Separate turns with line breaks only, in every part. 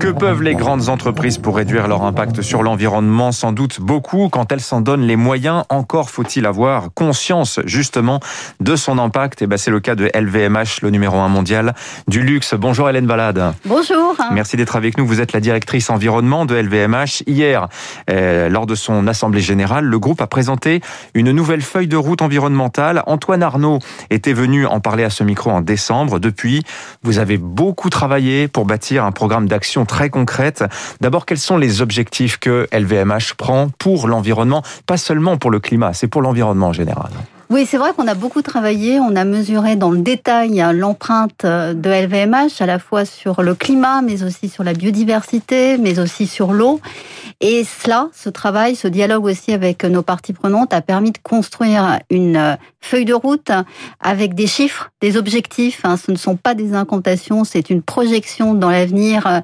Que peuvent les grandes entreprises pour réduire leur impact sur l'environnement? Sans doute beaucoup quand elles s'en donnent les moyens. Encore faut-il avoir conscience justement de son impact. Et ben c'est le cas de LVMH, le numéro un mondial du luxe. Bonjour Hélène Balade.
Bonjour.
Merci d'être avec nous. Vous êtes la directrice environnement de LVMH. Hier, euh, lors de son assemblée générale, le groupe a présenté une nouvelle feuille de route environnementale. Antoine Arnaud était venu en parler à ce micro en décembre. Depuis, vous avez beaucoup travaillé pour bâtir un programme d'action très concrète. D'abord, quels sont les objectifs que LVMH prend pour l'environnement Pas seulement pour le climat, c'est pour l'environnement en général.
Oui, c'est vrai qu'on a beaucoup travaillé. On a mesuré dans le détail l'empreinte de LVMH, à la fois sur le climat, mais aussi sur la biodiversité, mais aussi sur l'eau. Et cela, ce travail, ce dialogue aussi avec nos parties prenantes a permis de construire une feuille de route avec des chiffres, des objectifs. Hein. Ce ne sont pas des incantations, c'est une projection dans l'avenir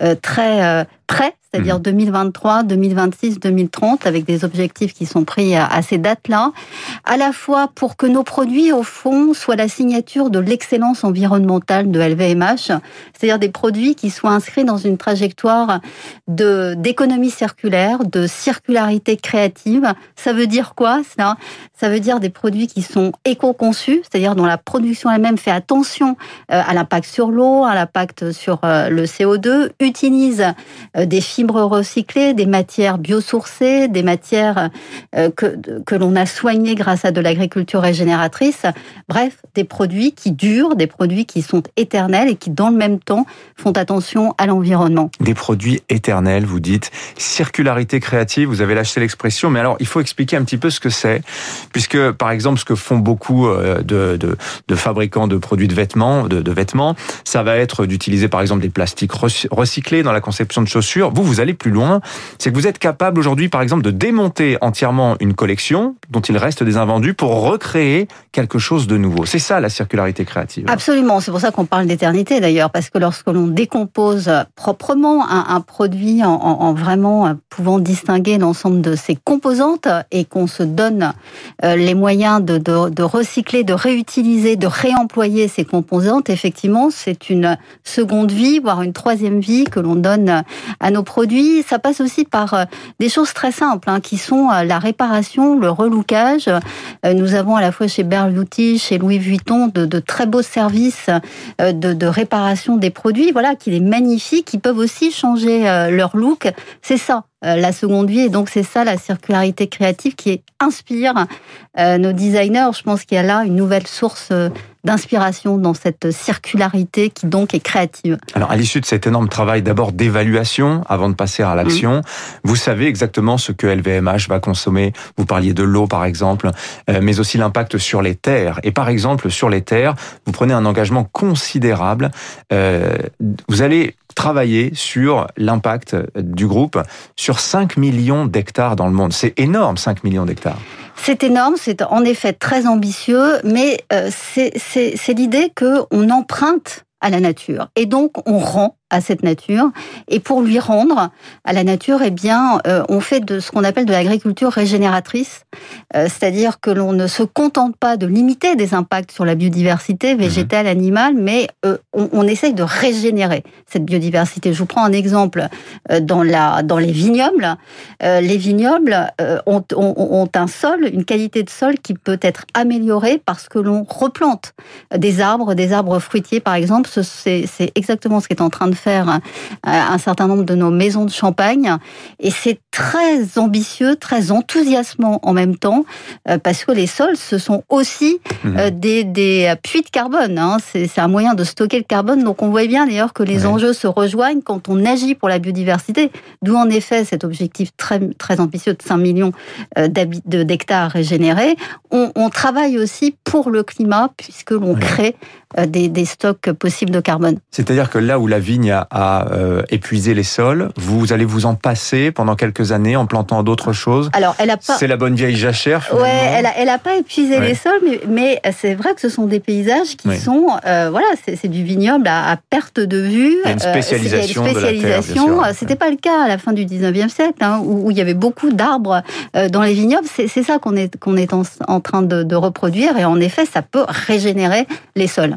euh, très euh, près c'est-à-dire 2023, 2026, 2030, avec des objectifs qui sont pris à, ces dates-là, à la fois pour que nos produits, au fond, soient la signature de l'excellence environnementale de LVMH, c'est-à-dire des produits qui soient inscrits dans une trajectoire de d'économie circulaire, de circularité créative. Ça veut dire quoi ça Ça veut dire des produits qui sont éco-conçus, c'est-à-dire dont la production elle-même fait attention euh, à l'impact sur l'eau, à l'impact sur euh, le CO2, utilise euh, des fibres recyclés, des matières biosourcées, des matières euh, que, que l'on a soignées grâce à de l'agriculture régénératrice. Bref, des produits qui durent, des produits qui sont éternels et qui, dans le même temps, font attention à l'environnement.
Des produits éternels, vous dites. Circularité créative, vous avez lâché l'expression, mais alors il faut expliquer un petit peu ce que c'est, puisque par exemple, ce que font beaucoup euh, de, de, de fabricants de produits de vêtements, de, de vêtements, ça va être d'utiliser par exemple des plastiques recyclés dans la conception de chaussures. Vous, vous allez plus loin, c'est que vous êtes capable aujourd'hui, par exemple, de démonter entièrement une collection dont il reste des invendus pour recréer quelque chose de nouveau. C'est ça la circularité créative.
Absolument, c'est pour ça qu'on parle d'éternité d'ailleurs, parce que lorsque l'on décompose proprement un, produit en, vraiment pouvant distinguer l'ensemble de ses composantes et qu'on se donne euh, les moyens de, de recycler, de réutiliser, de réemployer ces composantes, effectivement, c'est une seconde vie, voire une troisième vie que l'on donne à nos produits ça passe aussi par euh, des choses très simples, hein, qui sont euh, la réparation, le relookage. Nous avons à la fois chez Berluti, chez Louis Vuitton, de, très beaux services de, réparation des produits, voilà, qui les magnifient, qui peuvent aussi changer leur look. C'est ça, la seconde vie. Et donc, c'est ça la circularité créative qui inspire nos designers. Je pense qu'il y a là une nouvelle source d'inspiration dans cette circularité qui donc est créative.
Alors à l'issue de cet énorme travail d'abord d'évaluation avant de passer à l'action, mmh. vous savez exactement ce que LVMH va consommer. Vous parliez de l'eau par exemple, euh, mais aussi l'impact sur les terres. Et par exemple sur les terres, vous prenez un engagement considérable. Euh, vous allez travailler sur l'impact du groupe sur 5 millions d'hectares dans le monde. C'est énorme, 5 millions d'hectares.
C'est énorme, c'est en effet très ambitieux, mais euh, c'est l'idée qu'on emprunte à la nature. Et donc, on rend à cette nature. Et pour lui rendre à la nature, eh bien, euh, on fait de ce qu'on appelle de l'agriculture régénératrice, euh, c'est-à-dire que l'on ne se contente pas de limiter des impacts sur la biodiversité végétale, mhm. animale, mais euh, on, on, essaye de régénérer cette biodiversité. Je vous prends un exemple dans la dans les vignobles. les vignobles ont, ont, ont un sol, une qualité de sol qui peut être améliorée parce que l'on replante des arbres, des arbres fruitiers par exemple. C'est exactement ce qui est en train de faire euh, un certain nombre de nos maisons de champagne. Et c'est très ambitieux, très enthousiasmant en même temps, euh, parce que les sols, ce sont aussi mmh. euh, des, des puits de carbone. Hein. C'est un moyen de stocker le carbone. Donc on voit bien d'ailleurs que les enjeux se rejoignent quand on agit pour la biodiversité. D'où en effet cet objectif très, très ambitieux de 5 millions d'hectares régénérés. On, on, travaille aussi pour le climat, puisque l'on crée des, des stocks possibles de carbone.
C'est-à-dire que là où la vigne à, euh, épuiser les sols. Vous allez vous en passer pendant quelques années en plantant d'autres choses.
Alors, elle a pas.
C'est la bonne vieille jachère.
Finalement. Ouais, elle a, elle a pas épuisé les sols, mais, mais c'est vrai que ce sont des paysages qui sont, euh, voilà, c'est du vignoble à, perte de vue.
Il y a une spécialisation. Euh, spécialisation.
C'était pas le cas à la fin du 19e siècle, hein, où, il y avait beaucoup d'arbres euh, dans les vignobles. C'est ça qu'on est qu'on est en, en train de, de reproduire, et en effet, ça peut régénérer les sols.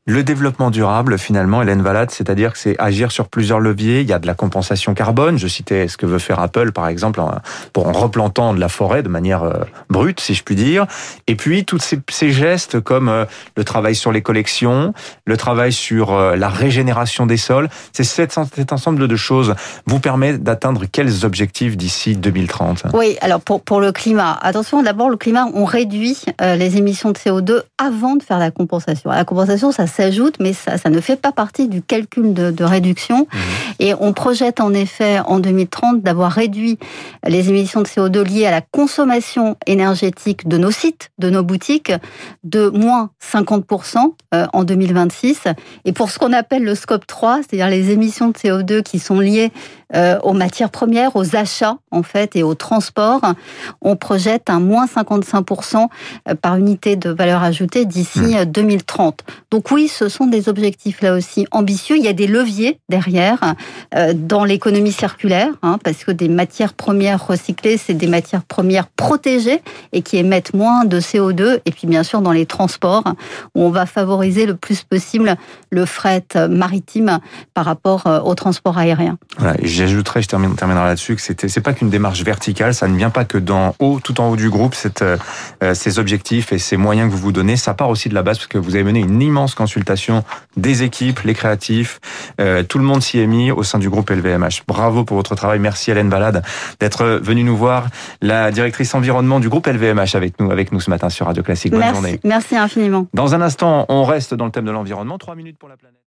Le développement durable, finalement, Hélène Valade, c'est-à-dire que c'est agir sur plusieurs leviers. Il y a de la compensation carbone. Je citais ce que veut faire Apple, par exemple, pour en replantant de la forêt de manière euh, brute, si je puis dire. Et puis, tous ces, gestes comme euh, le travail sur les collections, le travail sur euh, la régénération des sols. C'est cet, cet ensemble de choses vous permet d'atteindre quels objectifs d'ici 2030
Oui, alors pour, pour le climat, attention, d'abord, le climat, on réduit les émissions de CO2 avant de faire la compensation. La compensation, ça s'ajoute, mais ça, ça, ne fait pas partie du calcul de, de réduction. Mmh. Et on projette en effet en 2030 d'avoir réduit les émissions de CO2 liées à la consommation énergétique de nos sites, de nos boutiques, de moins 50% euh, en 2026. Et pour ce qu'on appelle le scope 3, c'est-à-dire les émissions de CO2 qui sont liées euh, aux matières premières, aux achats en fait et au transport, on projette un moins 55% euh, par unité de valeur ajoutée d'ici 2030. Mmh. Donc oui, ce sont des objectifs là aussi ambitieux. Il y a des leviers derrière dans l'économie circulaire, hein, parce que des matières premières recyclées, c'est des matières premières protégées et qui émettent moins de CO2. Et puis bien sûr dans les transports, où on va favoriser le plus possible le fret maritime par rapport au transport aérien.
Voilà, j'ajouterais, je terminerai là-dessus, que c'était, c'est pas qu'une démarche verticale, ça ne vient pas que d'en haut, tout en haut du groupe, cette, euh, ces objectifs et ces moyens que vous vous donnez, ça part aussi de la base parce que vous avez mené une immense consultation des équipes, les créatifs, euh, tout le monde s'y est mis au sein du groupe LVMH. Bravo pour votre travail, merci Hélène Balade d'être venue nous voir, la directrice environnement du groupe LVMH avec nous, avec nous ce matin sur Radio Classique.
Bonne
merci,
journée. Merci infiniment.
Dans un instant, on reste dans le thème de l'environnement. Trois minutes pour la planète.